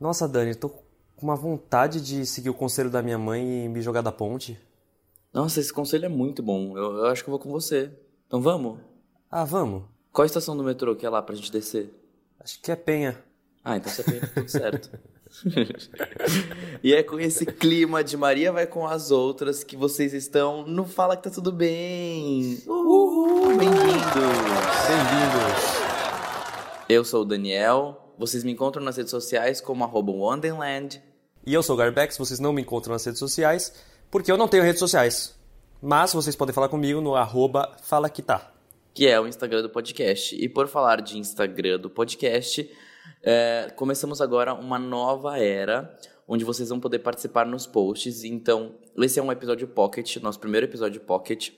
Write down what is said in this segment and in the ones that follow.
Nossa, Dani, tô com uma vontade de seguir o conselho da minha mãe e me jogar da ponte. Nossa, esse conselho é muito bom. Eu, eu acho que eu vou com você. Então vamos? Ah, vamos? Qual a estação do metrô que é lá pra gente descer? Acho que é Penha. Ah, então você pensa tudo certo. e é com esse clima de Maria vai com as outras que vocês estão no Fala que tá tudo bem. Uhul! Bem-vindos! Bem-vindos! Eu sou o Daniel. Vocês me encontram nas redes sociais como arroba Wonderland. E eu sou o Garbex, vocês não me encontram nas redes sociais, porque eu não tenho redes sociais. Mas vocês podem falar comigo no arroba Fala Que Tá. que é o Instagram do podcast. E por falar de Instagram do podcast, é, começamos agora uma nova era, onde vocês vão poder participar nos posts. Então, esse é um episódio pocket, nosso primeiro episódio pocket.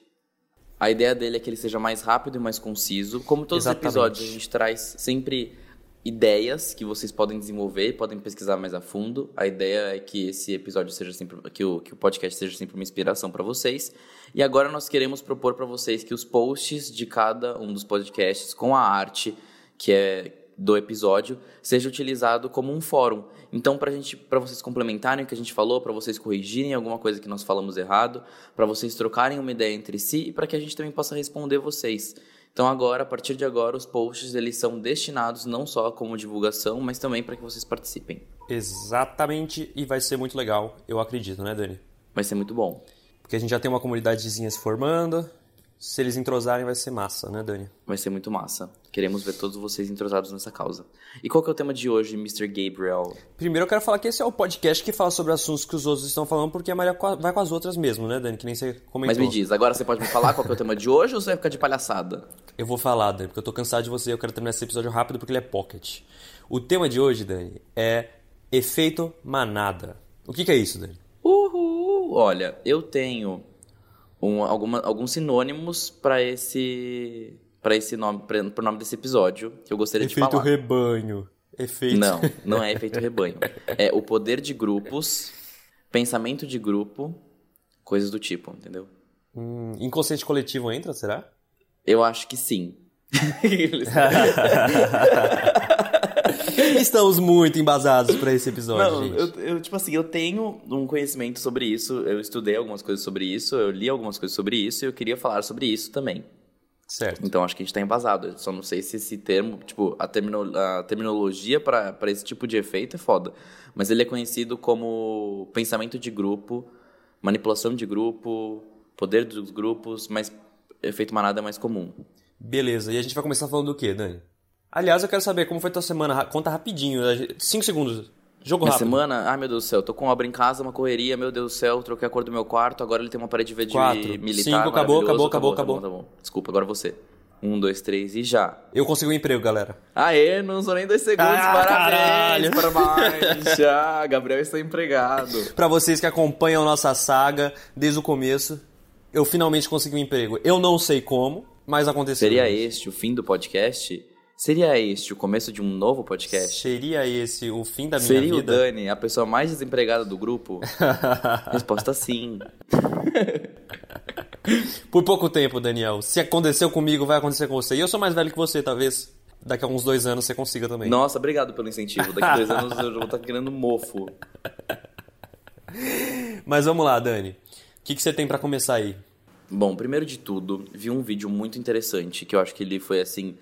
A ideia dele é que ele seja mais rápido e mais conciso. Como todos Exatamente. os episódios, a gente traz sempre ideias que vocês podem desenvolver podem pesquisar mais a fundo. A ideia é que esse episódio seja sempre que o, que o podcast seja sempre uma inspiração para vocês. E agora nós queremos propor para vocês que os posts de cada um dos podcasts com a arte que é do episódio seja utilizado como um fórum. Então, para gente, para vocês complementarem o que a gente falou, para vocês corrigirem alguma coisa que nós falamos errado, para vocês trocarem uma ideia entre si e para que a gente também possa responder vocês. Então, agora, a partir de agora, os posts eles são destinados não só como divulgação, mas também para que vocês participem. Exatamente, e vai ser muito legal, eu acredito, né, Dani? Vai ser muito bom. Porque a gente já tem uma comunidadezinha se formando. Se eles entrosarem, vai ser massa, né, Dani? Vai ser muito massa. Queremos ver todos vocês entrosados nessa causa. E qual que é o tema de hoje, Mr. Gabriel? Primeiro eu quero falar que esse é o podcast que fala sobre assuntos que os outros estão falando, porque a Maria vai com as outras mesmo, né, Dani? Que nem você comentou. Mas me diz, agora você pode me falar qual que é o tema de hoje ou você vai ficar de palhaçada? Eu vou falar, Dani, porque eu tô cansado de você, eu quero terminar esse episódio rápido porque ele é pocket. O tema de hoje, Dani, é efeito manada. O que, que é isso, Dani? Uhul! Olha, eu tenho um- alguma- alguns sinônimos para esse para esse nome, para o nome desse episódio que eu gostaria de efeito falar. rebanho. Efeito. Não, não é efeito rebanho. É o poder de grupos, pensamento de grupo, coisas do tipo, entendeu? Hum, inconsciente coletivo entra, será? Eu acho que sim. Estamos muito embasados pra esse episódio, Não, gente. eu, eu, tipo assim, eu tenho um conhecimento sobre isso, eu estudei algumas coisas sobre isso, eu li algumas coisas sobre isso e eu queria falar sobre isso também. Certo. Então acho que a gente tá embasado. Eu só não sei se esse termo, tipo, a, termino- a terminologia para esse tipo de efeito é foda. Mas ele é conhecido como pensamento de grupo, manipulação de grupo, poder dos grupos, mas efeito manada é mais comum. Beleza, e a gente vai começar falando do quê, Dani? Aliás, eu quero saber como foi tua semana. Conta rapidinho, cinco segundos. Jogo Minha rápido. semana, ai meu Deus do céu, tô com obra em casa, uma correria, meu Deus do céu, troquei a cor do meu quarto, agora ele tem uma parede verde Quatro, militar. cinco, acabou, maravilhoso. acabou, acabou, tá bom, tá bom. Desculpa, agora você. Um, dois, três e já. Eu consegui um emprego, galera. Aê, não são nem dois segundos, Ah, parabéns, caralho. parabéns. Já, Gabriel está empregado. Pra vocês que acompanham nossa saga desde o começo, eu finalmente consegui um emprego. Eu não sei como, mas aconteceu. Seria este o fim do podcast? Seria este o começo de um novo podcast? Seria esse o fim da minha Seria o vida? Dani a pessoa mais desempregada do grupo? Resposta sim. Por pouco tempo, Daniel. Se aconteceu comigo, vai acontecer com você. E eu sou mais velho que você, talvez daqui a uns dois anos você consiga também. Nossa, obrigado pelo incentivo. Daqui a dois anos eu vou estar querendo mofo. Mas vamos lá, Dani. O que, que você tem pra começar aí? Bom, primeiro de tudo, vi um vídeo muito interessante que eu acho que ele foi assim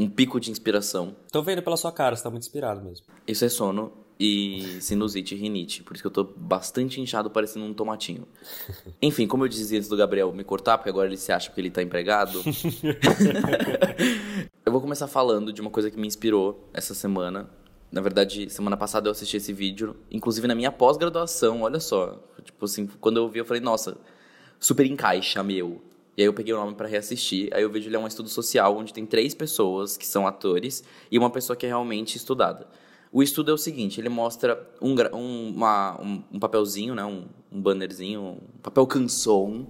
um pico de inspiração. Tô vendo pela sua cara, você tá muito inspirado mesmo. Isso é sono e sinusite e rinite, por isso que eu tô bastante inchado parecendo um tomatinho. Enfim, como eu dizia antes do Gabriel me cortar, porque agora ele se acha que ele tá empregado. eu vou começar falando de uma coisa que me inspirou essa semana. Na verdade, semana passada eu assisti esse vídeo, inclusive na minha pós-graduação, olha só. Tipo assim, quando eu vi, eu falei, nossa, super encaixa, meu. E aí eu peguei o nome pra reassistir. Aí o vídeo ele é um estudo social onde tem três pessoas que são atores e uma pessoa que é realmente estudada. O estudo é o seguinte, ele mostra um, um, uma- um- um papelzinho, né, um, um bannerzinho, um papel canson,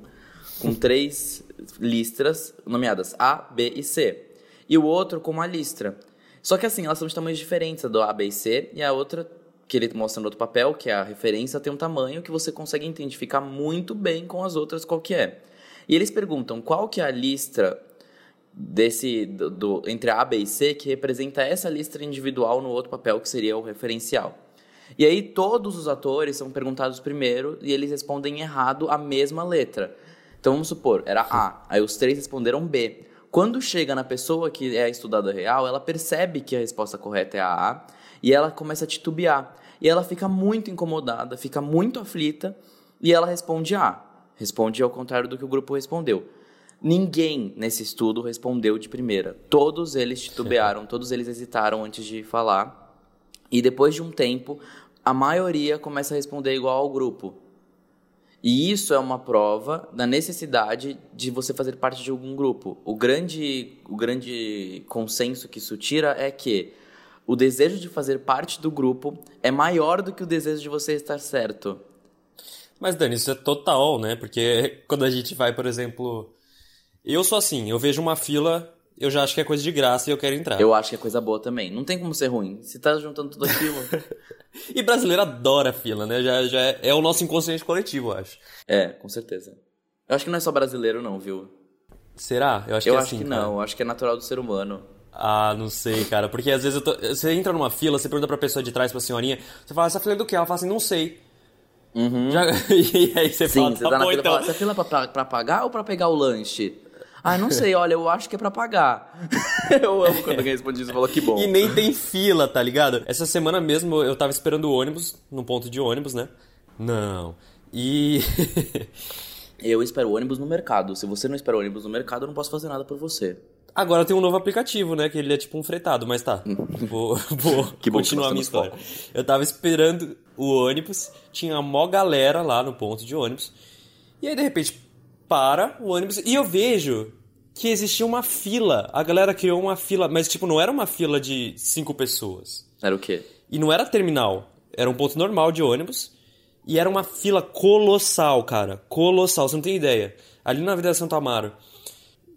com três listras nomeadas A, B e C. E o outro com uma listra. Só que assim, elas são de tamanhos diferentes, a do A, B e C, e a outra, que ele mostra no outro papel, que é a referência, tem um tamanho que você consegue identificar muito bem com as outras qual que é. E eles perguntam qual que é a listra desse do, do- entre a B e C que representa essa listra individual no outro papel que seria o referencial. E aí todos os atores são perguntados primeiro e eles respondem errado a mesma letra. Então vamos supor, era A, aí os três responderam B. Quando chega na pessoa que é a estudada real, ela percebe que a resposta correta é a A e ela começa a titubear. E ela fica muito incomodada, fica muito aflita e ela responde A. Responde ao contrário do que o grupo respondeu. Ninguém nesse estudo respondeu de primeira. Todos eles titubearam, todos eles hesitaram antes de falar. E depois de um tempo, a maioria começa a responder igual ao grupo. E isso é uma prova da necessidade de você fazer parte de algum grupo. O grande, o grande consenso que isso tira é que o desejo de fazer parte do grupo é maior do que o desejo de você estar certo. Mas, Dani, isso é total, né? Porque quando a gente vai, por exemplo. Eu sou assim, eu vejo uma fila, eu já acho que é coisa de graça e eu quero entrar. Eu acho que é coisa boa também. Não tem como ser ruim. Se tá juntando tudo aquilo. e brasileiro adora fila, né? Já, já é, é o nosso inconsciente coletivo, eu acho. É, com certeza. Eu acho que não é só brasileiro, não, viu? Será? Eu acho eu que é acho assim, que não. Eu acho que é natural do ser humano. Ah, não sei, cara. Porque às vezes eu tô... você entra numa fila, você pergunta pra pessoa de trás, pra senhorinha, você fala, essa fila é do quê? Ela fala assim, não sei. Uhum. Já... E aí você Sim, fala, você tá, tá na bom, fila então. fala, fila é pra, pra, pra pagar ou pra pegar o lanche? Ah, não sei, olha, eu acho que é pra pagar. eu amo quando alguém responde isso e fala que bom. E nem tem fila, tá ligado? Essa semana mesmo eu tava esperando o ônibus, num ponto de ônibus, né? Não. E. Eu espero o ônibus no mercado. Se você não espera o ônibus no mercado, eu não posso fazer nada por você. Agora tem um novo aplicativo, né? Que ele é tipo um fretado, mas tá. Vou, vou que continuar a minha história. Eu tava esperando o ônibus, tinha mó galera lá no ponto de ônibus. E aí, de repente, para o ônibus e eu vejo que existia uma fila. A galera criou uma fila, mas tipo, não era uma fila de cinco pessoas. Era o quê? E não era terminal, era um ponto normal de ônibus. E era uma fila colossal, cara. Colossal, você não tem ideia. Ali na Avenida Santo Amaro.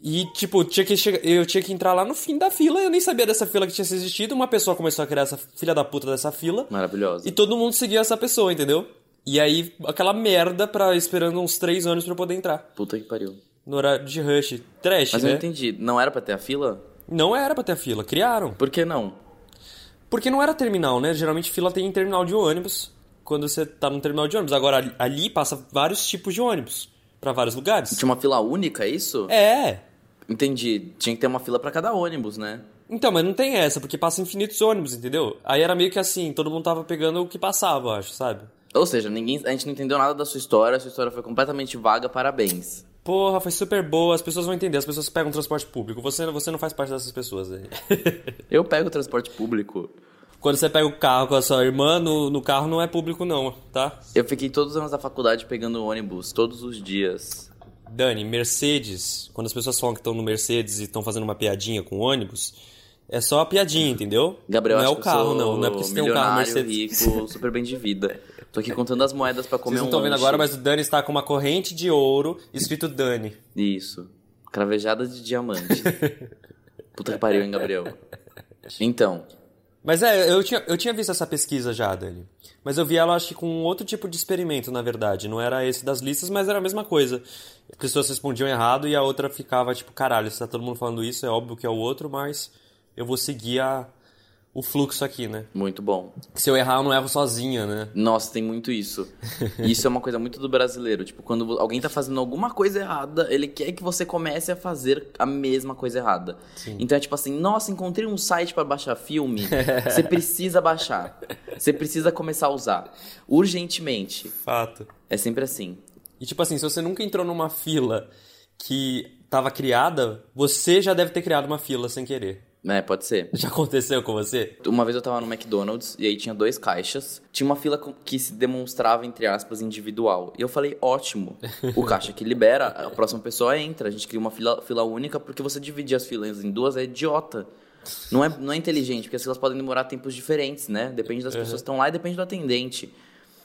E, tipo, tinha que chegar, eu tinha que entrar lá no fim da fila. Eu nem sabia dessa fila que tinha existido. Uma pessoa começou a criar essa filha da puta dessa fila. Maravilhosa. E todo mundo seguia essa pessoa, entendeu? E aí, aquela merda pra esperando uns três anos pra eu poder entrar. Puta que pariu. No horário de rush. Trash, Mas eu né? não entendi. Não era pra ter a fila? Não era pra ter a fila, criaram. Por que não? Porque não era terminal, né? Geralmente fila tem em terminal de ônibus, quando você tá num terminal de ônibus. Agora, ali- passa vários tipos de ônibus, pra vários lugares. Tinha uma fila única, é isso? É. Entendi. Tinha que ter uma fila pra cada ônibus, né? Então, mas não tem essa, porque passa infinitos ônibus, entendeu? Aí era meio que assim, todo mundo tava pegando o que passava, eu acho, sabe? Ou seja, ninguém, a gente não entendeu nada da sua história, a sua história foi completamente vaga, parabéns. Porra, foi super boa, as pessoas vão entender, as pessoas pegam transporte público. Você, você não faz parte dessas pessoas aí. Eu pego o transporte público. Quando você pega o carro com a sua irmã, no, no carro não é público não, tá? Eu fiquei todos os anos da faculdade pegando ônibus, todos os dias. Dani, Mercedes, quando as pessoas falam que estão no Mercedes e estão fazendo uma piadinha com ônibus, é só a piadinha, entendeu? Gabriel, não é o carro, não. Não é porque você tem um carro milionário, Mercedes. rico, super bem de vida. Tô aqui contando as moedas pra comer Vocês não um estão vendo agora, mas o Dani está com uma corrente de ouro escrito Dani. Isso. Cravejada de diamante. Puta que pariu, hein, Gabriel? Então, Mas é, eu tinha, eu tinha visto essa pesquisa já, Dani. Mas eu vi ela, acho que com outro tipo de experimento, na verdade. Não era esse das listas, mas era a mesma coisa. As pessoas respondiam errado e a outra ficava tipo, caralho, se tá todo mundo falando isso, é óbvio que é o outro, mas eu vou seguir a, o fluxo aqui, né? muito bom. Se eu errar, eu não erro sozinha, né? Nossa, tem muito isso. Isso é uma coisa muito do brasileiro. Tipo, quando alguém tá fazendo alguma coisa errada, ele quer que você comece a fazer a mesma coisa errada. Então é tipo assim, nossa, encontrei um site pra baixar filme. Você precisa baixar. Você precisa começar a usar. Urgentemente. Fato. É sempre assim. E tipo assim, se você nunca entrou numa fila que tava criada, você já deve ter criado uma fila sem querer. É, pode ser. Já aconteceu com você? Uma vez eu tava no McDonald's e aí tinha dois caixas. Tinha uma fila que se demonstrava, entre aspas, individual. E eu falei, ótimo. O caixa que libera, a próxima pessoa entra. A gente cria uma fila, fila única porque você dividir as filas em duas é idiota. Não é, não é inteligente, porque as filas podem demorar tempos diferentes, né? Depende das pessoas que estão lá e depende do atendente.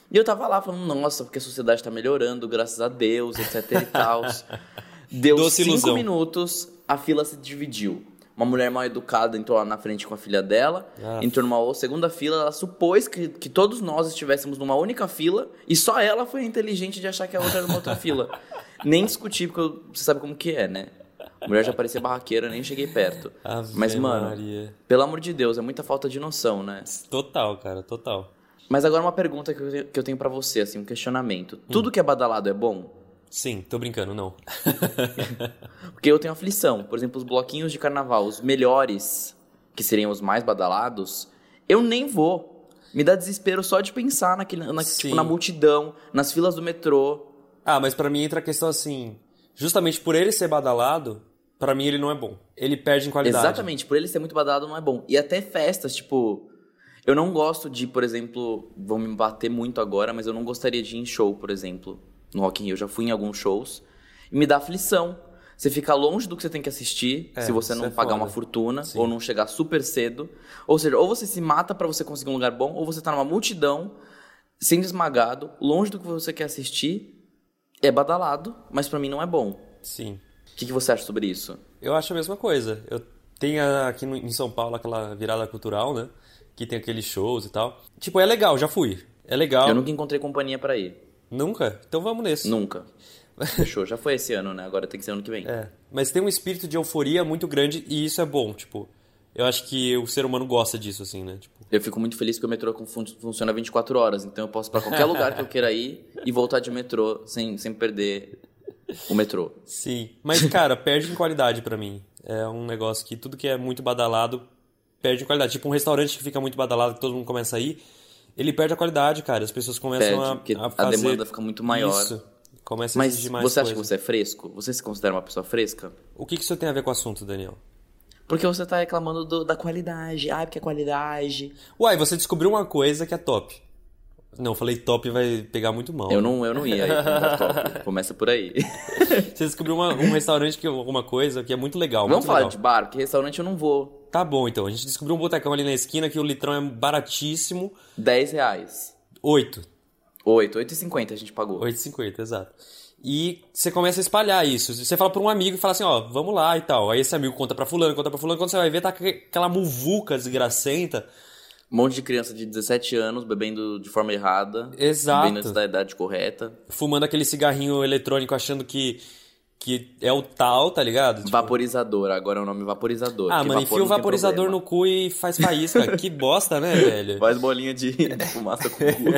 E eu tava lá falando, nossa, porque a sociedade tá melhorando, graças a Deus, etc e tal. Deu Doce cinco ilusão. minutos, a fila se dividiu. Uma mulher mal educada entrou lá na frente com a filha dela, Ah. entrou numa segunda fila, ela supôs que, que todos nós estivéssemos numa única fila e só ela foi inteligente de achar que a outra era numa outra fila. Nem discuti, porque eu- você sabe como que é, né? A mulher já parecia barraqueira, nem cheguei perto. Ave Mas, mano, Maria. pelo amor de Deus, é muita falta de noção, né? Total, cara, total. Mas agora uma pergunta que eu tenho, para você, assim, um questionamento. Tudo que é badalado é bom? Sim, tô brincando, não. Porque eu tenho aflição. Por exemplo, os bloquinhos de carnaval, os melhores, que seriam os mais badalados, eu nem vou. Me dá desespero só de pensar naquele, na, tipo, na multidão, nas filas do metrô. Ah, mas pra mim entra a questão assim, justamente por ele ser badalado, pra mim ele não é bom. Ele perde em qualidade. Exatamente, por ele ser muito badalado não é bom. E até festas, tipo. Eu não gosto de, por exemplo, vão me bater muito agora, mas eu não gostaria de ir em show, por exemplo, no Rock in Rio. Já fui em alguns shows e me dá aflição. Você fica longe do que você tem que assistir, É, se você não é pagar foda. uma fortuna, Sim. ou não chegar super cedo. Ou seja, ou você se mata pra você conseguir um lugar bom, ou você tá numa multidão, sendo esmagado, longe do que você quer assistir. É badalado, mas pra mim não é bom. Sim. O que, que você acha sobre isso? Eu acho a mesma coisa. Eu tenho aqui em São Paulo aquela virada cultural, né? Que tem aqueles shows e tal. Tipo, é legal, já fui. É legal. Eu nunca encontrei companhia pra ir. Nunca? Então vamos nesse. Nunca. Fechou. Já foi esse ano, né? Agora tem que ser ano que vem. É. Mas tem um espírito de euforia muito grande e isso é bom, tipo. Eu acho que o ser humano gosta disso, assim, né? Tipo, Eu fico muito feliz que o metrô fun- funciona 24 horas, então eu posso ir pra qualquer lugar que eu queira ir e voltar de metrô sem, sem perder o metrô. sim. Mas, cara, perde em qualidade pra mim. É um negócio que tudo que é muito badalado perde em qualidade. Tipo, um restaurante que fica muito badalado, que todo mundo começa a ir, ele perde a qualidade, cara. As pessoas começam Perde, a, porque a a fazer... demanda fica muito maior. Isso. Começa a Mas exigir mais você acha que você é fresco? Você se considera uma pessoa fresca? O que que isso tem a ver com o assunto, Daniel? Porque você tá reclamando do- da qualidade. Ah, porque é qualidade. Uai, você descobriu uma coisa que é top. Não, falei top vai pegar muito mal. Eu não, eu não ia top. Começa por aí. Você descobriu uma- um restaurante, que alguma coisa que é muito legal. Vamos muito falar legal. de bar, porque restaurante eu não vou. Tá bom, então. A gente descobriu um botecão ali na esquina que o litrão é baratíssimo. 10 reais. 8. 8, 8,50 a gente pagou. 8,50, exato. E você começa a espalhar isso. Você fala pra um amigo e fala assim, ó, vamos lá e tal. Aí esse amigo conta pra fulano, conta pra fulano. Quando você vai ver, tá aquela muvuca desgracenta. Um monte de criança de 17 anos bebendo de forma errada. Exato. Bebendo antes da idade correta. Fumando aquele cigarrinho eletrônico achando que, que é o tal, tá ligado? Tipo, Vaporizador, agora é o nome vaporizador. ah, mano, enfia o vaporizador no cu e faz faísca. que bosta, né, velho? Faz bolinha de, de fumaça com o cu.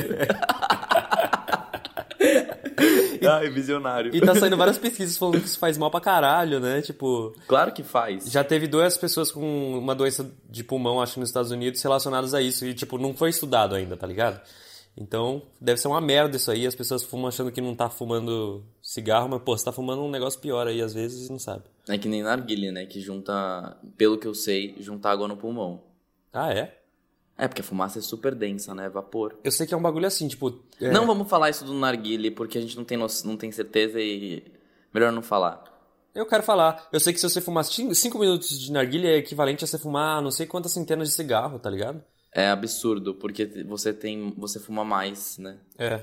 Ai, visionário. E tá saindo várias pesquisas falando que isso faz mal pra caralho, né? Tipo, Claro que faz. já teve duas pessoas com uma doença de pulmão, acho nos Estados Unidos, relacionadas a isso. E, tipo, não foi estudado ainda, tá ligado? Então, deve ser uma merda isso aí. As pessoas fumam achando que não tá fumando cigarro, mas, pô, você tá fumando um negócio pior aí, às vezes, e não sabe. É que nem narguilha, né? Que junta, pelo que eu sei, junta água no pulmão. Ah, é? É, porque a fumaça é super densa, né? Vapor. Eu sei que é um bagulho assim, tipo... é- Não vamos falar isso do narguile, porque a gente não tem, no... não tem certeza e melhor não falar. Eu quero falar. Eu sei que se você fumar 5 minutos de narguilha é equivalente a você fumar não sei quantas centenas de cigarro, tá ligado? É absurdo, porque você tem. você fuma mais, né? É.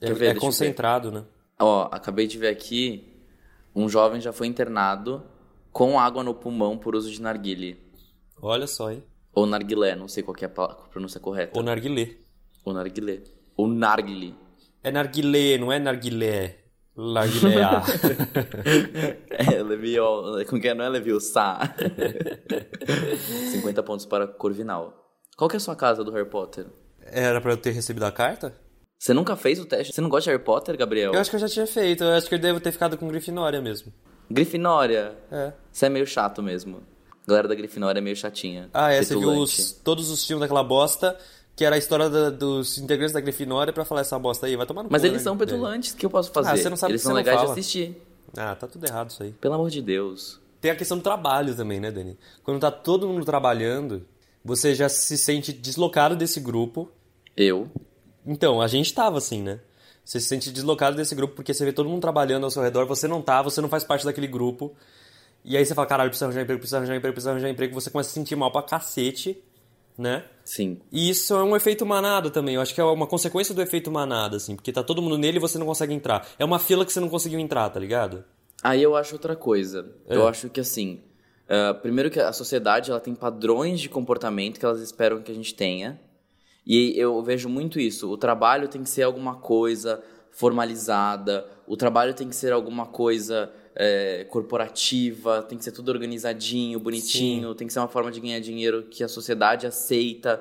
Quer É, ver? é Deixa concentrado, né? Ó, acabei de ver aqui, um jovem já foi internado com água no pulmão por uso de narguile. Olha só, hein? Ou narguilé, não sei qual é a pronúncia correta. Ou narguilé. Ou narguilé. Ou narguile. É narguilé, não é narguilé. Narguilé. É, Leviol. Como que é? Não é Leviosa. 50 pontos para Corvinal. Qual que é a sua casa do Harry Potter? Era pra eu ter recebido a carta? Você nunca fez o teste? Você não gosta de Harry Potter, Gabriel? Eu acho que eu já tinha feito. Eu acho que eu devo ter ficado com Grifinória mesmo. Grifinória. É. Você é meio chato mesmo. A galera da Grifinória é meio chatinha. Ah, é. Você viu os- todos os filmes daquela bosta, que era a história da- dos integrantes da Grifinória pra falar essa bosta aí. Vai tomar no Mas cu, eles né, são velho? petulantes, o que eu posso fazer? Ah, você não sabe eles que são legais fala. de assistir. Ah, tá tudo errado isso aí. Pelo amor de Deus. Tem a questão do trabalho também, né, Dani? Quando tá todo mundo trabalhando, você já se sente deslocado desse grupo. Eu. Então, a gente tava assim, né? Você se sente deslocado desse grupo porque você vê todo mundo trabalhando ao seu redor, você não tá, você não faz parte daquele grupo. E aí você fala, caralho, precisa arranjar emprego, precisa arranjar emprego, precisa arranjar emprego, você começa a se sentir mal pra cacete, né? Sim. E isso é um efeito manada também. Eu acho que é uma consequência do efeito manada, assim, porque tá todo mundo nele e você não consegue entrar. É uma fila que você não conseguiu entrar, tá ligado? Aí eu acho outra coisa. É. Eu acho que assim. Ah, primeiro que a sociedade ela tem padrões de comportamento que elas esperam que a gente tenha. E eu vejo muito isso. O trabalho tem que ser alguma coisa formalizada. O trabalho tem que ser alguma coisa é, corporativa. Tem que ser tudo organizadinho, bonitinho. Tem que ser uma forma de ganhar dinheiro que a sociedade aceita.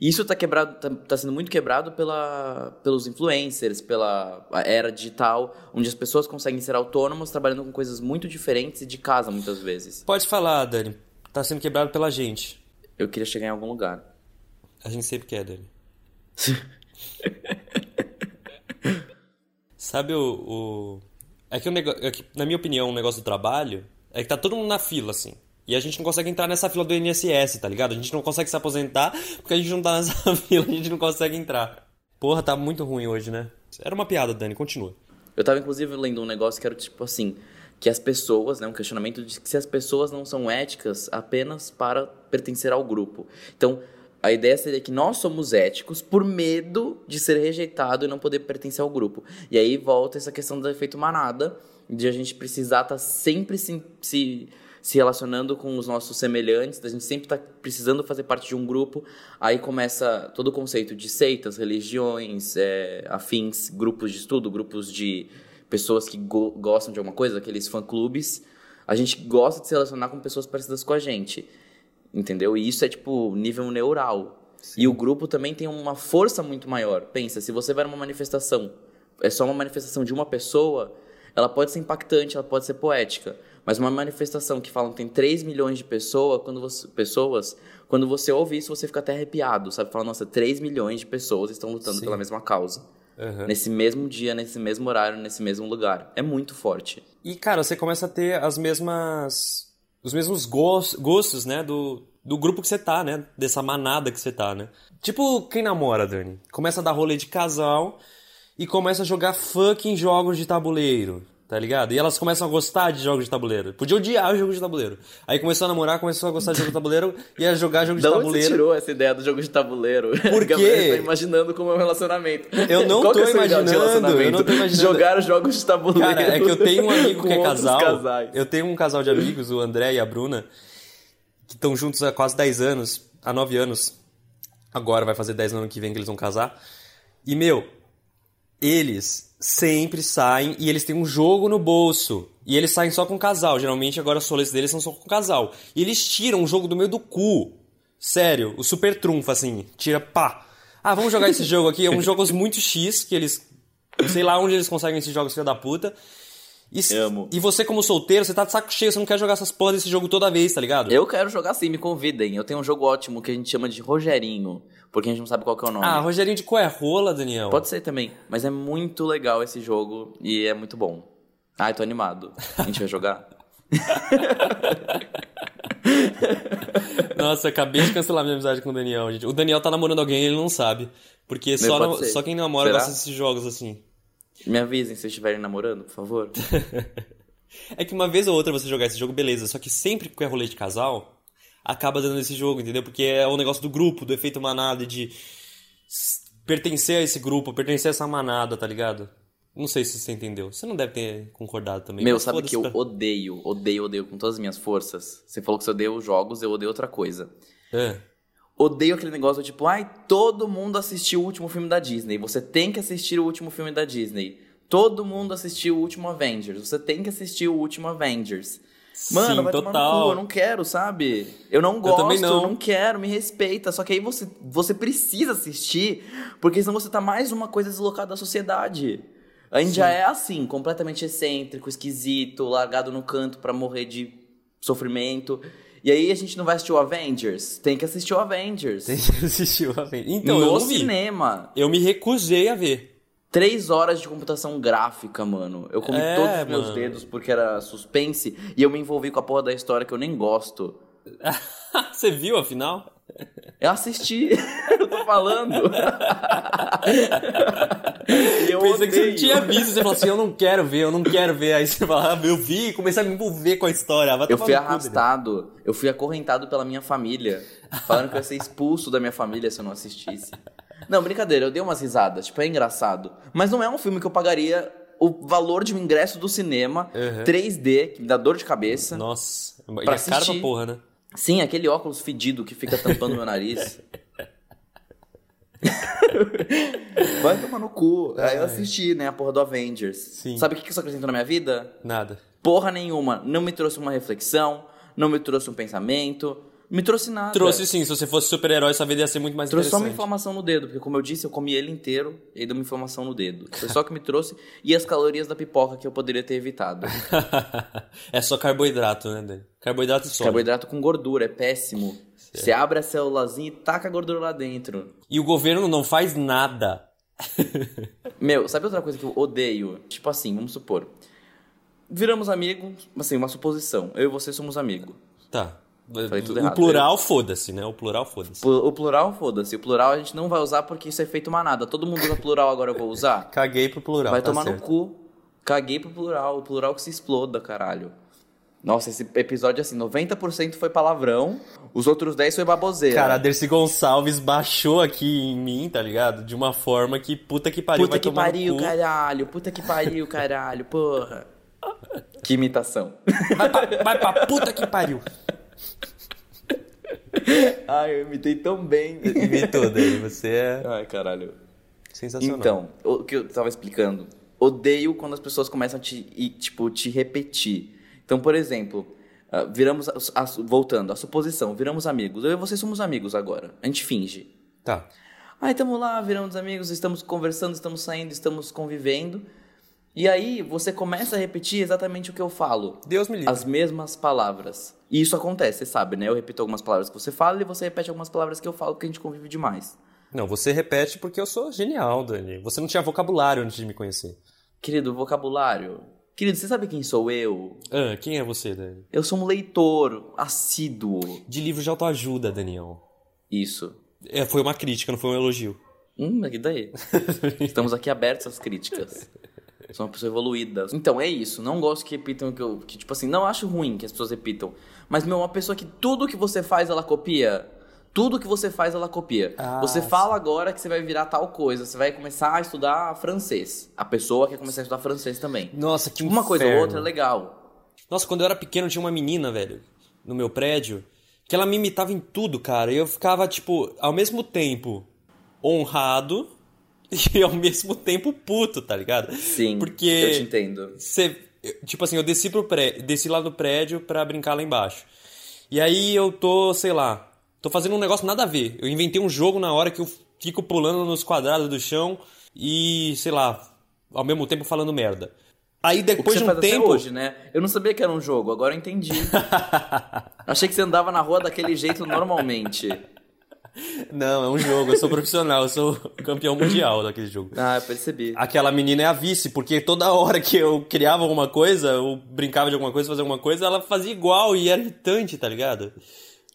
Isso tá quebrado, tá, tá sendo muito quebrado pela, pelos influencers, pela era digital, onde as pessoas conseguem ser autônomas trabalhando com coisas muito diferentes e de casa muitas vezes. Pode falar, Dani. Tá sendo quebrado pela gente. Eu queria chegar em algum lugar. A gente sempre quer, Dani. Sabe o, o... É que, o nego... é que, na minha opinião, o negócio do trabalho é que tá todo mundo na fila, assim. E a gente não consegue entrar nessa fila do INSS, tá ligado? A gente não consegue se aposentar porque a gente não tá nessa fila, a gente não consegue entrar. Porra, tá muito ruim hoje, né? Era uma piada, Dani, continua. Eu tava, inclusive, lendo um negócio que era tipo assim: que as pessoas, né, um questionamento de que se as pessoas não são éticas apenas para pertencer ao grupo. Então, a ideia seria que nós somos éticos por medo de ser rejeitado e não poder pertencer ao grupo. E aí volta essa questão do efeito manada, de a gente precisar estar tá sempre se, se, se, relacionando com os nossos semelhantes, da gente sempre estar tá precisando fazer parte de um grupo. Aí começa todo o conceito de seitas, religiões, é, afins, grupos de estudo, grupos de pessoas que go gostam de alguma coisa, aqueles fã-clubes. A gente gosta de se relacionar com pessoas parecidas com a gente. Entendeu? E isso é tipo nível neural. Sim. E o grupo também tem uma força muito maior. Pensa, se você vai numa manifestação, é só uma manifestação de uma pessoa, ela pode ser impactante, ela pode ser poética. Mas uma manifestação que falam que tem 3 milhões de pessoa, quando você, pessoas, quando você ouve isso, você fica até arrepiado, sabe? Fala, nossa, 3 milhões de pessoas estão lutando Sim. pela mesma causa. Uhum. Nesse mesmo dia, nesse mesmo horário, nesse mesmo lugar. É muito forte. E, cara, você começa a ter as mesmas os mesmos gostos, né, do, do grupo que você tá, né, dessa manada que você tá, né. Tipo quem namora, Dani. Começa a dar rolê de casal e começa a jogar fucking jogos de tabuleiro tá ligado? E elas começam a gostar de jogos de tabuleiro. Podia odiar jogos de tabuleiro. Aí começou a namorar, começou a gostar de jogos de tabuleiro e a jogar jogos de tabuleiro. Onde você tirou essa ideia do jogo de tabuleiro? Por quê? Eu tô imaginando como é um relacionamento. Eu não Qual tô é imaginando, eu não tô imaginando. Jogar jogos de tabuleiro. Cara, é que eu tenho um amigo que é casal. Casais. Eu tenho um casal de amigos, o André e a Bruna, que estão juntos há quase 10 anos, há 9 anos. Agora vai fazer 10 anos que vem que eles vão casar. E meu, eles sempre saem e eles têm um jogo no bolso. E eles saem só com casal. Geralmente agora os roletes deles são só com casal. E eles tiram o jogo do meio do cu. Sério, o super trunfo, assim. Tira, pá. Ah, vamos jogar esse jogo aqui. É um jogo muito X, que eles. Sei lá onde eles conseguem esses jogos, filha da puta. E, Amo. e você, como solteiro, você tá de saco cheio, você não quer jogar essas porras desse jogo toda vez, tá ligado? Eu quero jogar sim, me convidem. Eu tenho um jogo ótimo que a gente chama de Rogerinho, porque a gente não sabe qual é o nome. Ah, Rogerinho de qual é rola, Daniel? Pode ser também, mas é muito legal esse jogo e é muito bom. Ai, tô animado. A gente vai jogar? Nossa, acabei de cancelar minha amizade com o Daniel, gente. O Daniel tá namorando alguém e ele não sabe. Porque só, no, só quem namora Será? gosta desses jogos assim. Me avisem se estiverem namorando, por favor. é que uma vez ou outra você jogar esse jogo, beleza. Só que sempre que é rolê de casal, acaba dando esse jogo, entendeu? Porque é o negócio do grupo, do efeito manada, de pertencer a esse grupo, pertencer a essa manada, tá ligado? Não sei se você entendeu. Você não deve ter concordado também. Meu, sabe que eu pra... odeio, odeio, odeio com todas as minhas forças? Você falou que você odeia os jogos, eu odeio outra coisa. É. Odeio aquele negócio tipo, ai, todo mundo assistiu o último filme da Disney. Você tem que assistir o último filme da Disney. Todo mundo assistiu o último Avengers. Você tem que assistir o último Avengers. Mano, Sim, vai total. tomar no cu, eu não quero, sabe? Eu não gosto, eu, também não. eu não quero, me respeita. Só que aí você, você precisa assistir, porque senão você tá mais uma coisa deslocada da sociedade. A gente Sim. já é assim, completamente excêntrico, esquisito, largado no canto para morrer de sofrimento. E aí a gente não vai assistir o Avengers? Tem que assistir o Avengers. Tem que assistir o Avengers. Então, no eu cinema. Eu me recusei a ver. Três horas de computação gráfica, mano. Eu comi é, todos os meus mano. dedos porque era suspense e eu me envolvi com a porra da história que eu nem gosto. Você viu, afinal? Eu assisti, eu tô falando. eu Pensei odeio. que você não tinha visto, você falou assim, eu não quero ver, eu não quero ver. Aí você fala, ah, eu vi, comecei a me envolver com a história. Vai eu fui arrastado, eu fui acorrentado pela minha família, falando que eu ia ser expulso da minha família se eu não assistisse. Não, brincadeira, eu dei umas risadas, tipo, é engraçado. Mas não é um filme que eu pagaria o valor de um ingresso do cinema uhum. 3D, que me dá dor de cabeça. Nossa, pra e é caro pra porra, né? Sim, aquele óculos fedido que fica tampando meu nariz. Vai tomar no cu. Aí eu assisti, né, a porra do Avengers. Sim. Sabe o que isso acrescentou na minha vida? Nada. Porra nenhuma. Não me trouxe uma reflexão, não me trouxe um pensamento, Me trouxe nada. Trouxe sim, se você fosse super-herói, sua vida ia ser muito mais Trouxe só uma interessante. inflamação no dedo, porque como eu disse, eu comi ele inteiro e deu uma inflamação no dedo. Foi só que me trouxe. E as calorias da pipoca que eu poderia ter evitado. é só carboidrato, né, Dani? Carboidrato e sólido. Carboidrato com gordura, é péssimo. Você abre a célulazinha e taca a gordura lá dentro. E o governo não faz nada. Meu, sabe outra coisa que eu odeio? Tipo assim, vamos supor. Viramos amigos, assim, uma suposição. Eu e você somos amigos. Tá. Falei tudo o errado. plural, foda-se, né? O plural, foda-se. O plural, foda-se. O plural a gente não vai usar porque isso é feito manada. Todo mundo usa plural, agora eu vou usar? Caguei pro plural. Vai tá tomar no certo. cu. Caguei pro plural. O plural que se exploda, caralho. Nossa, esse episódio, assim, 90% foi palavrão, os outros 10 foi baboseira. Cara, a Dercy Gonçalves baixou aqui em mim, tá ligado? De uma forma que puta que pariu, puta vai que tomar pariu, no cu. caralho. Puta que pariu, caralho, porra. Que imitação. Vai pra, vai pra puta que pariu. Ai, eu imitei tão bem. Imitou, Dani. Você é Ai, caralho. sensacional. Então, o que eu tava explicando. Odeio quando as pessoas começam a te, tipo, te repetir. Então, por exemplo, ah, viramos. a- a- voltando, a suposição, viramos amigos. Eu e você somos amigos agora. A gente finge. Tá. Aí estamos lá, viramos amigos, estamos conversando, estamos saindo, estamos convivendo. E aí você começa a repetir exatamente o que eu falo. Deus me livre. As mesmas palavras. E isso acontece, você sabe, né? Eu repito algumas palavras que você fala e você repete algumas palavras que eu falo porque a gente convive demais. Não, você repete porque eu sou genial, Dani. Você não tinha vocabulário antes de me conhecer. Querido, vocabulário. Querido, você sabe quem sou eu? Ah, quem é você, Dani? Eu sou um leitor assíduo. De livro de autoajuda, Daniel. Isso. É, foi uma crítica, não foi um elogio. Hum, mas que daí? Estamos aqui abertos às críticas. Sou uma pessoa evoluída. Então, é isso. Não gosto que repitam que eu. Que, tipo assim, não acho ruim que as pessoas repitam. Mas, meu, uma pessoa que tudo que você faz, ela copia. Tudo que você faz, ela copia. Ah, você fala agora que você vai virar tal coisa. Você vai começar a estudar francês. A pessoa quer começar a estudar francês também. Nossa, que Uma coisa ou inferno. outra é legal. Nossa, quando eu era pequeno tinha uma menina, velho, no meu prédio, que ela me imitava em tudo, cara. E eu ficava, tipo, ao mesmo tempo honrado e ao mesmo tempo puto, tá ligado? Sim. Porque Eu te entendo. Você, tipo assim, eu desci pro pré, desci lá no prédio pra brincar lá embaixo. E aí eu tô, sei lá, tô fazendo um negócio nada a ver. Eu inventei um jogo na hora que eu fico pulando nos quadrados do chão e, sei lá, ao mesmo tempo falando merda. Aí depois de um tempo, hoje, né? Eu não sabia que era um jogo, agora eu entendi. Achei que você andava na rua daquele jeito normalmente. Não, é um jogo, eu sou profissional, eu sou campeão mundial daquele jogo. Ah, eu percebi. Aquela menina é a vice, porque toda hora que eu criava alguma coisa, eu brincava de alguma coisa, fazia alguma coisa, ela fazia igual e era irritante, tá ligado?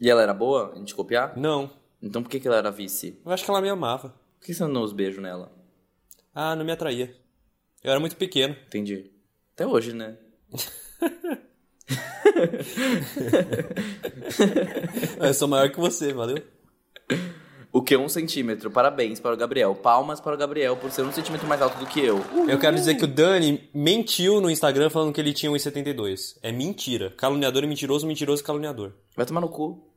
E ela era boa em te copiar? Não, Então por que, que ela era vice? eu acho que ela me amava. Por que você não deu os beijos nela? Ah, não me atraía. Eu era muito pequeno. Entendi. Até hoje, né? Eu sou maior que você, valeu? O que? Um centímetro. Parabéns para o Gabriel. Palmas para o Gabriel por ser um centímetro mais alto do que eu. Eu quero dizer que o Dani mentiu no Instagram falando que ele tinha 1,72. É mentira. Caluniador e mentiroso, mentiroso e caluniador. Vai tomar no cu.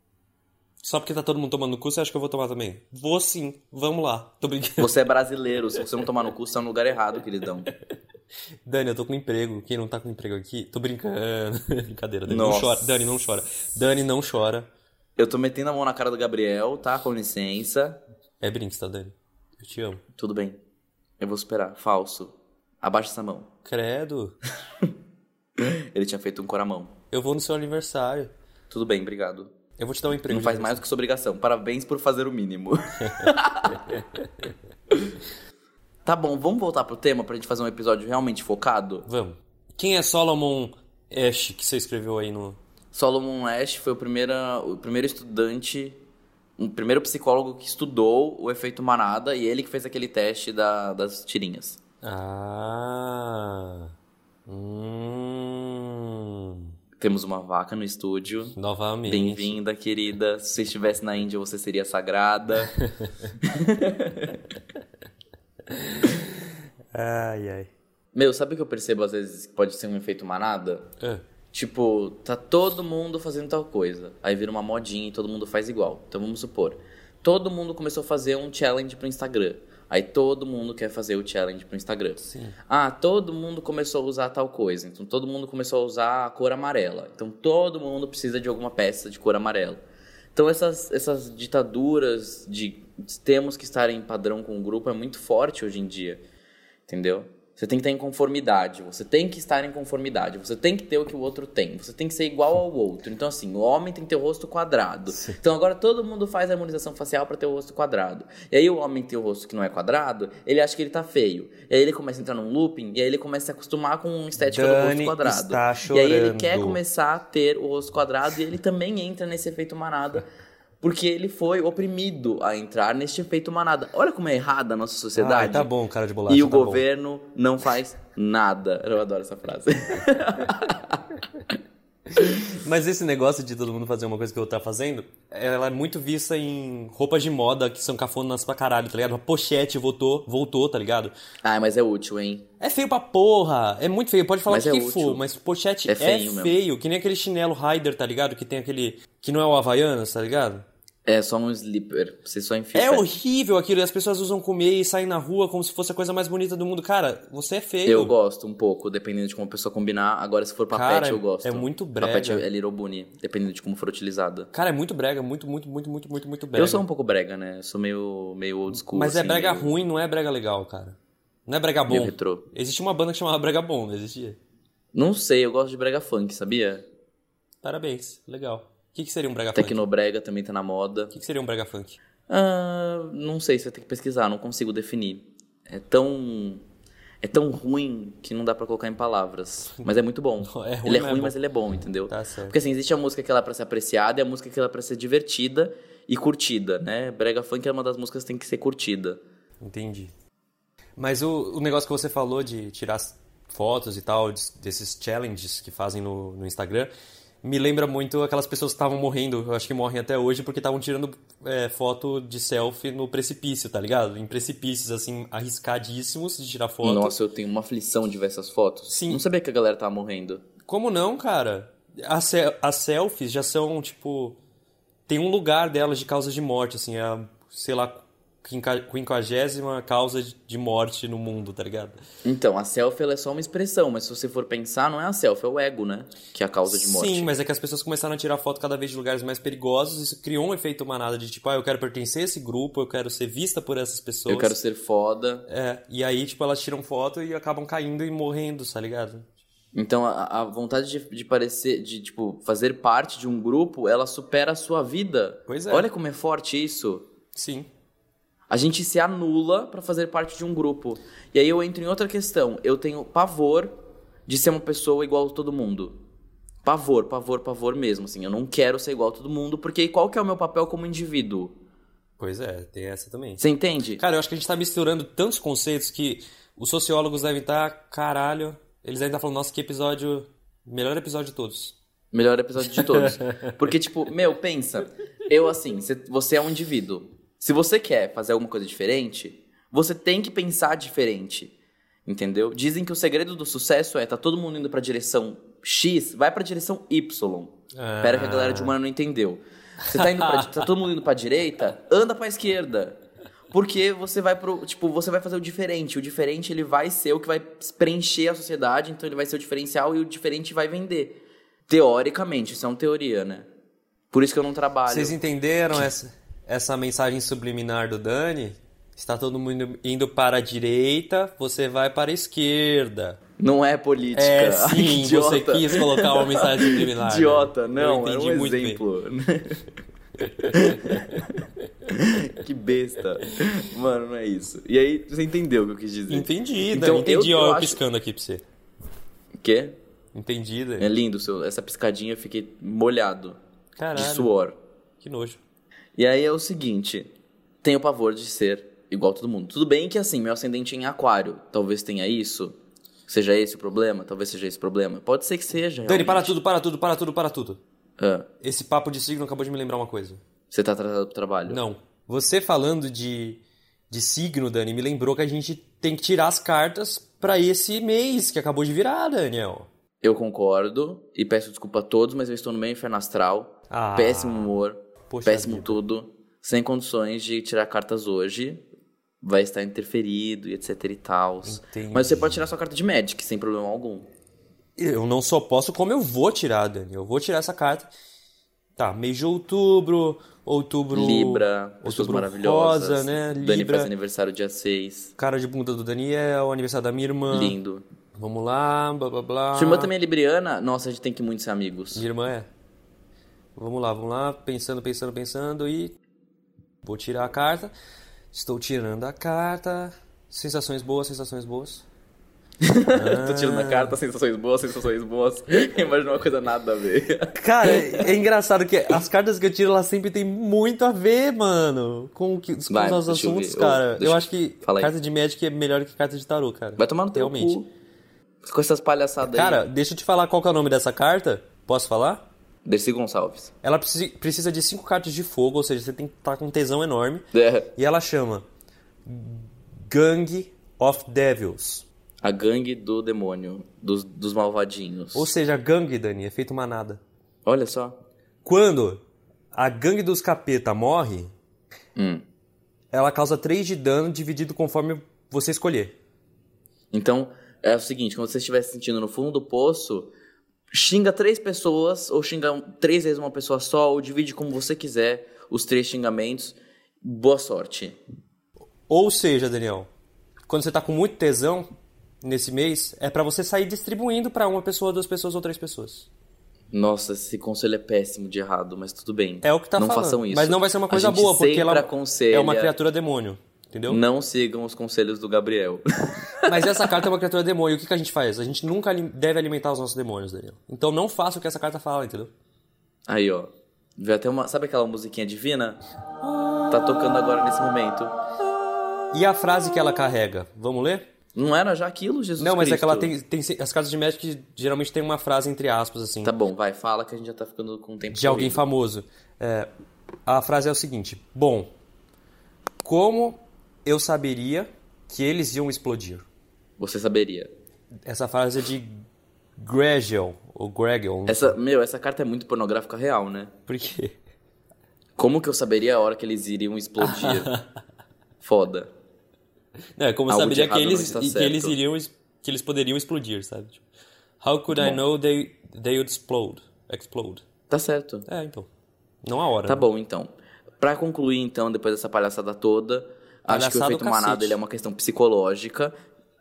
Só porque tá todo mundo tomando no cu, você acha que eu vou tomar também? Vou sim, vamos lá. Tô brincando. Você é brasileiro. Se você não tomar no cu, você tá no lugar errado, queridão. Dani, eu tô com emprego. Quem não tá com emprego aqui? Tô brincando. Brincadeira, Dani. Não Nossa. chora. Dani, não chora. Dani, não chora. Eu tô metendo a mão na cara do Gabriel, tá? Com licença. É brinks, tá, Dani? Eu te amo. Tudo bem. Eu vou esperar. Falso. Abaixa essa mão. Credo. Ele tinha feito um coramão. Eu vou no seu aniversário. Tudo bem, obrigado. Eu vou te dar um emprego. Não faz mais do que sua obrigação. Parabéns por fazer o mínimo. tá bom, vamos voltar pro tema pra gente fazer um episódio realmente focado? Vamos. Quem é Solomon Ash que você escreveu aí no. Solomon Ash foi o primeiro, o primeiro estudante, o primeiro psicólogo que estudou o efeito manada e ele que fez aquele teste da- das tirinhas. Ah. Hum. Temos uma vaca no estúdio. Novamente. Bem-vinda, querida. Se você estivesse na Índia, você seria sagrada. Ai, ai. Meu, sabe o que eu percebo às vezes que pode ser um efeito manada? Ah, Tipo, tá todo mundo fazendo tal coisa. Aí vira uma modinha e todo mundo faz igual. Então vamos supor, todo mundo começou a fazer um challenge pro Instagram. Aí todo mundo quer fazer o challenge pro Instagram. Sim. Ah, todo mundo começou a usar tal coisa. Então todo mundo começou a usar a cor amarela. Então todo mundo precisa de alguma peça de cor amarela. Então essas, essas ditaduras de temos que estar em padrão com o grupo é muito forte hoje em dia, entendeu? Você tem que estar em conformidade, você tem que estar em conformidade, você tem que ter o que o outro tem, você tem que ser igual ao outro. Então, assim, o homem tem que ter o rosto quadrado. Sim. Então, agora todo mundo faz a harmonização facial para ter o rosto quadrado. E aí, o homem tem o rosto que não é quadrado, ele acha que ele tá feio. E aí, ele começa a entrar num looping, e aí, ele começa a se acostumar com a estética Dani do rosto quadrado. Está chorando. E aí, ele quer começar a ter o rosto quadrado, e ele também entra nesse efeito manada porque ele foi oprimido a entrar neste efeito manada. Olha como é errada a nossa sociedade. Ah, tá bom, cara de bolacha. E o tá governo bom. não faz nada. Eu adoro essa frase. Mas esse negócio de todo mundo fazer uma coisa que eu tá fazendo, ela é muito vista em roupas de moda que são cafonas pra caralho, tá ligado? Uma pochete voltou, voltou, tá ligado? Ah, mas é útil, hein? É feio pra porra, é muito feio, pode falar Mas o é que útil. for, mas pochete É é feio feio, mesmo. que nem aquele chinelo Rider, tá ligado? Que tem aquele, que não é o Havaianas, tá ligado? É só um slipper. Você só enfia. É horrível aquilo, e as pessoas usam comer e saem na rua como se fosse a coisa mais bonita do mundo. Cara, você é feio. Eu gosto um pouco, dependendo de como a pessoa combinar. Agora, se for papete, eu gosto. é muito brega. Papete é Little Bunny, dependendo de como for utilizada. Cara, é muito brega, muito, muito, muito, muito, muito, muito brega. Eu sou um pouco brega, né? Eu sou meio, meio old school. Mas é assim, brega meio- ruim, não é brega legal, cara. Não é brega Meio bom. retrô. Existia uma banda que chamava Brega Bom, não existia? Não sei, eu gosto de brega funk, sabia? Parabéns, legal. O que, que seria um brega funk? Tecnobrega também tá na moda. O que, que seria um brega funk? Ah, não sei, você vai ter que pesquisar, não consigo definir. É tão. É tão ruim que não dá pra colocar em palavras. Mas é muito bom. É ruim, ele é mas é ruim, mas ele é bom, entendeu? Tá certo. Porque assim, existe a música que ela é pra ser apreciada e a música que ela é pra ser divertida e curtida, né? Brega funk é uma das músicas que tem que ser curtida. Entendi. Mas o, o negócio que você falou de tirar fotos e tal, des- desses challenges que fazem no, no Instagram, me lembra muito aquelas pessoas que estavam morrendo, eu acho que morrem até hoje, porque estavam tirando é, foto de selfie no precipício, tá ligado? Em precipícios, assim, arriscadíssimos de tirar foto. Nossa, eu tenho uma aflição de ver essas fotos. Sim. Não sabia que a galera tava morrendo. Como não, cara? As, as selfies já são, tipo. Tem um lugar delas de causas de morte, assim, é sei lá, quinquagésima causa de- morte no mundo, tá ligado? Então, a selfie é só uma expressão, mas se você for pensar, não é a selfie, é o ego, né? Que é a causa de morte. Sim, mas é que as pessoas começaram a tirar foto cada vez de lugares mais perigosos, isso criou um efeito manada de tipo, ah, eu quero pertencer a esse grupo, eu quero ser vista por essas pessoas. Eu quero ser foda. É, e aí, tipo, elas tiram foto e acabam caindo e morrendo, tá ligado? Então, a, a vontade de, de parecer, de, tipo, fazer parte de um grupo, ela supera a sua vida. Pois é. Olha como é forte isso. Sim. A gente se anula pra fazer parte de um grupo. E aí eu entro em outra questão. Eu tenho pavor de ser uma pessoa igual a todo mundo. Pavor, pavor, pavor mesmo, assim. Eu não quero ser igual a todo mundo, porque qual que é o meu papel como indivíduo? Pois é, tem essa também. Você entende? Cara, eu acho que a gente tá misturando tantos conceitos que os sociólogos devem estar, caralho, eles devem estar falando, nossa, que episódio, melhor episódio de todos. Melhor episódio de todos. Porque, tipo, meu, pensa. Eu, assim, cê- você é um indivíduo. Se você quer fazer alguma coisa diferente, você tem que pensar diferente. Entendeu? Dizem que o segredo do sucesso é tá todo mundo indo pra direção X, vai pra direção Y. Ah. Espera que a galera de humana não entendeu. Você tá indo pra, tá todo mundo indo pra direita, anda pra esquerda. Porque você vai pro, tipo, você vai fazer o diferente. O diferente ele vai ser o que vai preencher a sociedade, então ele vai ser o diferencial e o diferente vai vender. Teoricamente, isso é uma teoria, né? Por isso que eu não trabalho. Vocês entenderam essa, essa mensagem subliminar do Dani? Está todo mundo indo para a direita, você vai para a esquerda. Não é política. É, Ai, sim, idiota. você quis colocar uma mensagem subliminar. né? Idiota, não, entendi um exemplo. que besta. Mano, não é isso. E aí, você entendeu o que eu quis dizer? Entendi, Então, entendi, eu- ó, eu acho- piscando aqui pra você. O quê? Entendi. É lindo, seu, essa piscadinha eu fiquei molhado Caralho, de suor. que nojo. E aí é o seguinte, tenho pavor de ser igual a todo mundo. Tudo bem que assim, meu ascendente é em aquário, talvez tenha isso, seja esse o problema, talvez seja esse o problema. Pode ser que seja. Dani, para tudo, para tudo, para tudo, para tudo. Ah, Esse papo de signo acabou de me lembrar uma coisa. você tá atrasado pro trabalho? Não. Você falando de, de signo, Dani, me lembrou que a gente tem que tirar as cartas pra esse mês que acabou de virar, Daniel. Eu concordo e peço desculpa a todos, mas eu estou no meio inferno astral, Ah. péssimo humor, Poxa péssimo vida. tudo, sem condições de tirar cartas hoje. Vai estar interferido e etc e tal. Mas você pode tirar sua carta de Magic sem problema algum. Eu não só posso, como eu vou tirar, Dani. Eu vou tirar essa carta. Tá, mês de outubro, outubro. Libra, pessoas outubro maravilhosas. Rosa, né? Dani Libra. faz aniversário dia 6. Cara de bunda do Daniel, aniversário da minha irmã. Lindo. Vamos lá, blá blá blá. Sua irmã também é libriana? Nossa, a gente tem que muito ser amigos. Minha irmã é. Vamos lá, vamos lá, pensando, pensando, pensando e. Vou tirar a carta. Estou tirando a carta. Sensações boas, sensações boas. Tô tirando a carta, sensações boas, sensações boas. Imagina uma coisa nada a ver. Cara, é engraçado que as cartas que eu tiro, elas sempre tem muito a ver, mano, com, que, com Vai, os nossos eu assuntos. Ô, cara. eu eu- acho que carta de Magic é melhor que carta de tarô, cara. Vai tomar no teu Realmente. cu. Com essas palhaçadas aí. Cara, deixa eu te falar qual é o nome dessa carta. Posso falar? Dercy Gonçalves. Ela preci- precisa de cinco cartas de fogo, ou seja, você tem que estar com um tesão enorme. É, E ela chama Gang of Devils. a gangue do demônio, dos, dos malvadinhos. Ou seja, gangue, Dani, é feito manada. Olha só. Quando a gangue dos capeta morre, Hum. ela causa 3 de dano dividido conforme você escolher. Então, é o seguinte, quando você estiver se sentindo no fundo do poço, xinga três pessoas, ou xinga três vezes uma pessoa só, ou divide como você quiser os três xingamentos. Boa sorte. Ou seja, Daniel, quando você tá com muito tesão nesse mês, é pra você sair distribuindo pra uma pessoa, duas pessoas ou três pessoas. Nossa, esse conselho é péssimo de errado, mas tudo bem. É o que tá não falando. façam isso. Mas não vai ser uma coisa boa, porque ela aconselha, é uma criatura demônio. Entendeu? Não sigam os conselhos do Gabriel. Mas essa carta é uma criatura demônio. O que, que a gente faz? A gente nunca deve alimentar os nossos demônios, Daniel. Então não faça o que essa carta fala, entendeu? Aí, ó. Vê até uma. Sabe aquela musiquinha divina? Tá tocando agora nesse momento. E a frase que ela carrega? Vamos ler? Não era já aquilo, Jesus não, mas é que ela Cristo? tem, tem. As cartas de Magic geralmente tem uma frase entre aspas, assim. Tá bom, vai, fala que a gente já tá ficando com o tempo de alguém corrido. famoso. É, a frase é o seguinte: Bom, como eu saberia que eles iam explodir? Você saberia. Essa frase é de Gregel, ou Gregel. Essa, meu, essa carta é muito pornográfica real, né? Por quê? Como que eu saberia a hora que eles iriam explodir? Foda. Não, é como eu Algo de saberia que eles, que eles iriam que eles poderiam explodir, sabe? Tipo, How could I Bom. know they, they would explode? Explode. Tá certo. É, então. Não a hora. Tá né? bom, então. Pra concluir, então, depois dessa palhaçada toda, acho que o efeito manada ele é uma questão psicológica.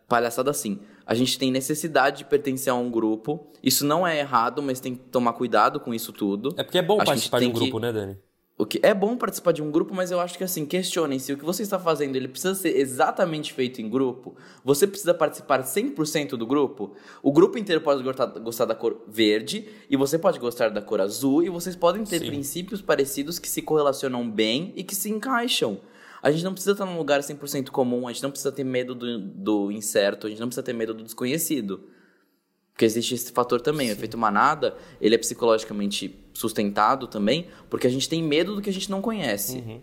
Palhaçada sim. A gente tem necessidade de pertencer a um grupo. Isso não é errado, mas tem que tomar cuidado com isso tudo. É porque é bom Acho participar de um tem que- grupo, né, Dani? O que é bom participar de um grupo, mas eu acho que assim, questionem se o que você está fazendo, ele precisa ser exatamente feito em grupo. Você precisa participar 100% do grupo. O grupo inteiro pode gostar, gostar da cor verde e você pode gostar da cor azul e vocês podem ter Sim. princípios parecidos que se correlacionam bem e que se encaixam. A gente não precisa estar num lugar 100% comum, a gente não precisa ter medo do, do incerto, a gente não precisa ter medo do desconhecido. Porque existe esse fator também. O efeito manada, ele é psicologicamente sustentado também, porque a gente tem medo do que a gente não conhece. Uhum.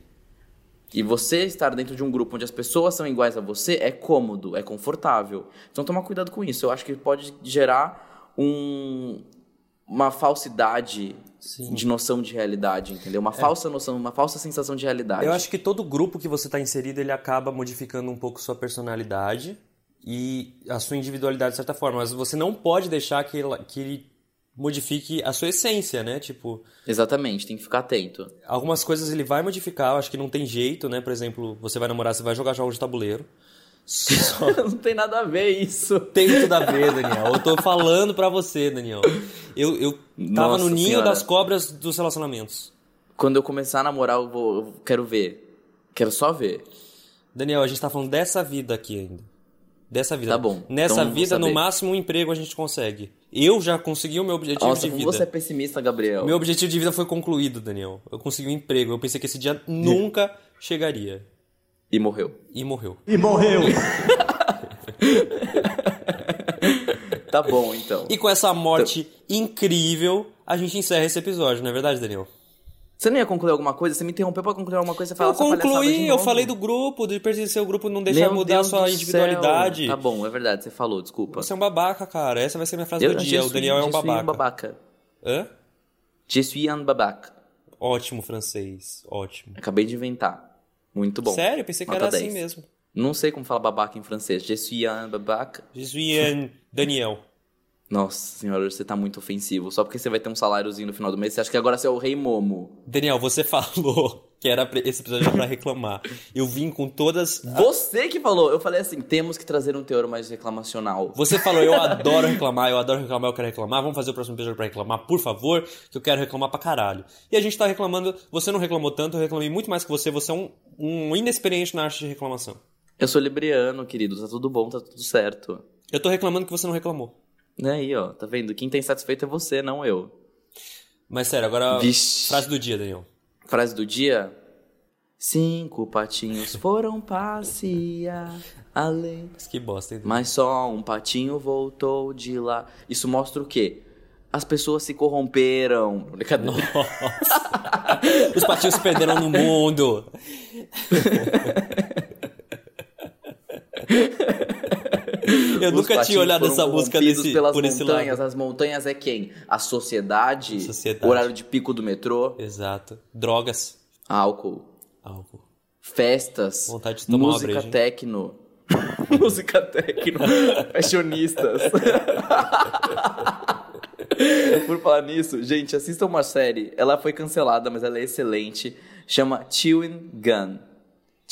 E você estar dentro de um grupo onde as pessoas são iguais a você é cômodo, é confortável. Então toma cuidado com isso. Eu acho que pode gerar um, uma falsidade Sim. de noção de realidade, entendeu? Uma falsa noção, uma falsa sensação de realidade. Eu acho que todo grupo que você está inserido, ele acaba modificando um pouco sua personalidade e a sua individualidade de certa forma. Mas você não pode deixar que, ela- que ele modifique a sua essência, né? Tipo, Exatamente, tem que ficar atento. algumas coisas ele vai modificar, eu acho que não tem jeito, né? Por exemplo, você vai namorar, você vai jogar jogos de tabuleiro. Só não tem nada a ver isso. tem tudo a ver, Daniel. Eu tô falando pra você, Daniel. Eu, eu tava Nossa no ninho Senhora. das cobras dos relacionamentos. Quando eu começar a namorar, eu, vou, eu quero ver. Quero só ver. Daniel, a gente tá falando dessa vida aqui ainda. Dessa vida. Tá bom, Nessa então vida, no máximo, um emprego a gente consegue. Eu já consegui o meu objetivo Nossa, de vida. você é pessimista, Gabriel. Meu objetivo de vida foi concluído, Daniel. Eu consegui um emprego. Eu pensei que esse dia nunca chegaria. E morreu. E morreu. E morreu. Tá bom, então. E com essa morte incrível, a gente encerra esse episódio, não é verdade, Daniel? Você não ia concluir alguma coisa? Você me interrompeu pra concluir alguma coisa? Você fala Eu essa palhaçada de concluí, eu falei do grupo, de pertencer ao grupo, não deixar Meu mudar a Deus sua individualidade. céu. Tá bom, é verdade, você falou, desculpa. Você é um babaca, cara. Essa vai ser a minha frase Eu, do dia. je O Daniel é um suis- suis babaca. babaca. Hã? Je suis un babaca. Ótimo francês. Ótimo. Acabei de inventar. Muito bom. Sério? Eu pensei que Nota era assim 10. mesmo. Não sei como fala babaca em francês. Je suis un babaca. Je suis un Daniel. Nossa senhora, você tá muito ofensivo. Só porque você vai ter um saláriozinho no final do mês, você acha que agora você é o rei Momo. Daniel, você falou que era esse episódio era pra reclamar. Eu vim com todas. Você que falou. Eu falei assim, temos que trazer um teor mais reclamacional. Você falou, eu adoro reclamar, eu adoro reclamar, eu quero reclamar. Vamos fazer o próximo episódio pra reclamar, por favor, que eu quero reclamar pra caralho. E a gente tá reclamando. Você não reclamou tanto, eu reclamei muito mais que você. Você é um, um inexperiente na arte de reclamação. Eu sou libriano, querido. Tá tudo bom, tá tudo certo. Eu tô reclamando que você não reclamou. E aí, ó, tá vendo? Quem tá insatisfeito é você, não eu. Mas sério, agora. Vixe. Frase do dia, Daniel. Frase do dia. Cinco patinhos foram passear além. Mas que bosta, hein? Mas só um patinho voltou de lá. Isso mostra o quê? As pessoas se corromperam. Brincadeira. Os patinhos se perderam no mundo. Eu Os nunca tinha olhado essa música desse, pelas por montanhas. As montanhas é quem? A sociedade, Sociedade. horário de pico do metrô, Exato. Drogas. álcool, Álcool. festas, Vontade de tomar uma música hein? techno. música techno, fashionistas. Por falar nisso, gente, assistam uma série. Ela foi cancelada, mas ela é excelente. Chama Chewing Gun.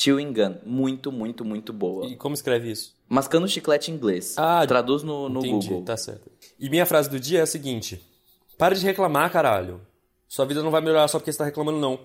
Chewing Gun. Muito, muito, muito boa. E como escreve isso? Mascando chiclete em inglês. Ah, Traduz no, no Entendi, Google. tá certo. E minha frase do dia é a seguinte: Para de reclamar, caralho. Sua vida não vai melhorar só porque você tá reclamando, não.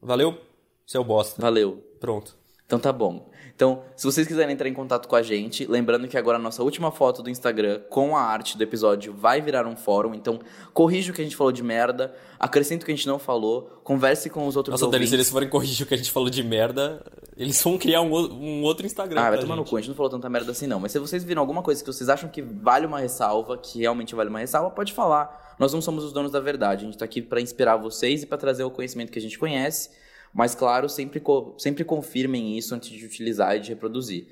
Valeu? Seu bosta. Valeu. Pronto. Então tá bom. Então, se vocês quiserem entrar em contato com a gente, lembrando que agora a nossa última foto do Instagram com a arte do episódio vai virar um fórum, então corrija o que a gente falou de merda, acrescenta o que a gente não falou, converse com os outros Nossa, Dani, se eles forem corrigir o que a gente falou de merda, eles vão criar um, um outro Instagram. Ah, vai tomar no gente. cu, a gente não falou tanta merda assim não. Mas se vocês viram alguma coisa que vocês acham que vale uma ressalva, que realmente vale uma ressalva, pode falar. Nós não somos os donos da verdade. A gente tá aqui pra inspirar vocês e pra trazer o conhecimento que a gente conhece. Mas, claro, sempre, co- sempre confirmem isso antes de utilizar e de reproduzir.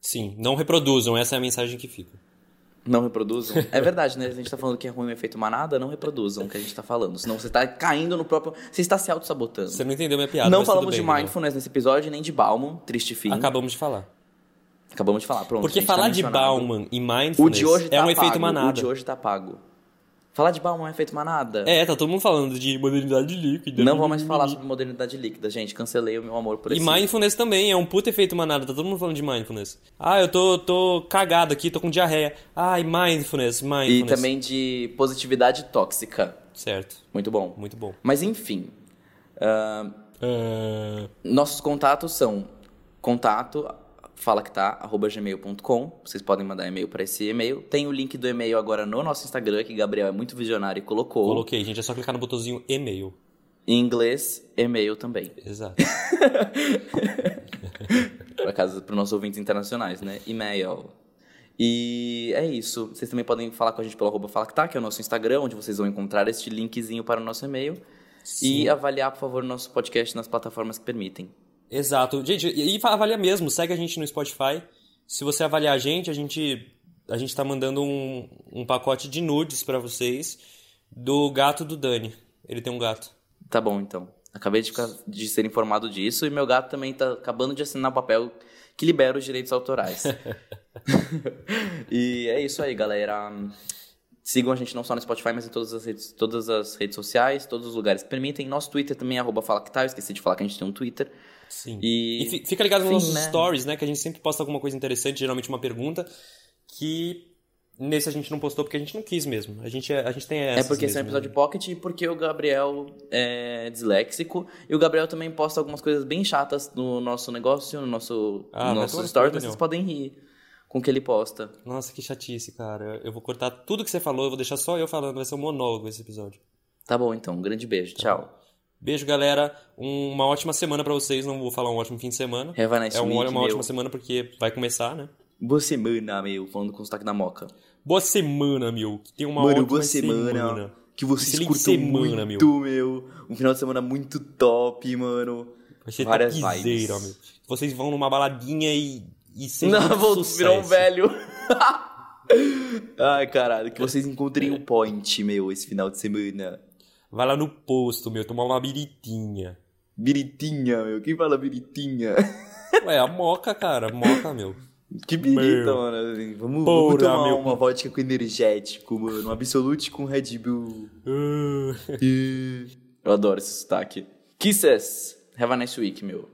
Sim, não reproduzam, essa é a mensagem que fica. Não reproduzam? É verdade, né? A gente tá falando que é ruim o efeito manada, não reproduzam o que a gente tá falando. Senão você tá caindo no próprio. Você está se auto-sabotando. Você não entendeu minha piada. Não falamos bem, de mindfulness nesse episódio, nem de Bauman, triste fim. Acabamos de falar. Acabamos de falar, pronto. Porque tá falar de mencionado. Bauman e O mindfulness de hoje tá é um pago. efeito manada. O de hoje tá pago. Falar de Bauman é efeito manada? É, tá todo mundo falando de modernidade líquida. Não vou mais falar sobre modernidade líquida, gente. Cancelei o meu amor por E esse. mindfulness também, é um puta efeito manada, tá todo mundo falando de mindfulness. Ah, eu tô, tô cagado aqui, tô com diarreia. Ai, mindfulness, E mindfulness. também de positividade tóxica. Certo, Muito bom. muito bom. Mas enfim. ah, Ah, nossos contatos são contato fala que tá arroba gmail.com vocês podem mandar e-mail para esse e-mail. Tem o link do e-mail agora no nosso Instagram que Gabriel é muito visionário e colocou. Coloquei, gente, é só clicar no botãozinho e-mail. em inglês e-mail também. Exato. para caso para nossos ouvintes internacionais né? E-mail. E é isso. Vocês também podem falar com a gente pelo arroba fala que tá que é o nosso Instagram onde vocês vão encontrar este linkzinho para o nosso e-mail. E avaliar por favor o nosso podcast nas plataformas que permitem Exato. Gente, e avalia mesmo, segue a gente no Spotify. Se você avaliar a gente, a gente, a gente tá mandando um, um pacote de nudes pra vocês do gato do Dani. Ele tem um gato. Tá bom, então. Acabei de, ficar- de ser informado disso e meu gato também tá acabando de assinar o papel que libera os direitos autorais. e é isso aí, galera. Sigam a gente não só no Spotify, mas em todas as redes, todas as redes sociais, todos os lugares que permitem. Nosso Twitter também arroba fala que tá. Eu esqueci de falar que a gente tem um Twitter. Sim. E- fi- fica ligado nos nossos né? stories, né? Que a gente sempre posta alguma coisa interessante, geralmente uma pergunta, que nesse a gente não postou porque a gente não quis mesmo. A gente, é- a gente tem essa. É porque esse é um episódio pocket e porque o Gabriel é disléxico. E o Gabriel também posta algumas coisas bem chatas no nosso negócio, no nosso, Ah, no nosso stories, mas vocês podem rir com o que ele posta. Nossa, que chatice, cara. Eu vou cortar tudo que você falou, eu vou deixar só eu falando, vai ser um monólogo esse episódio. Tá bom, então. Um grande beijo. Tchau. Beijo, galera. Um- uma ótima semana pra vocês. Não vou falar um ótimo fim de semana. Have a nice é um- week, uma meu. ótima semana porque vai começar, né? Boa semana, meu. Falando com o sotaque da moca. Boa semana, meu. Que tenha uma Mano, ótima boa semana. Que vocês Excelente curtam semana, muito, meu. Um final de semana muito top, mano. Vai ser Várias topzera, vibes. meu. Vocês vão numa baladinha e, e seja Não, vou virar um velho. Ai, caralho. Que vocês encontrem o point, meu, esse final de semana. Vai lá no posto, meu, tomar uma biritinha. Biritinha, meu. Quem fala biritinha? Ué, a moca, cara. Moca, meu. Que birita, mano. assim, Vamos, vamos Porra, tomar meu. uma vodka com energético, mano. Um absolute com Red Bull. Uh. Eu adoro esse sotaque. Kisses. Have a nice week, meu.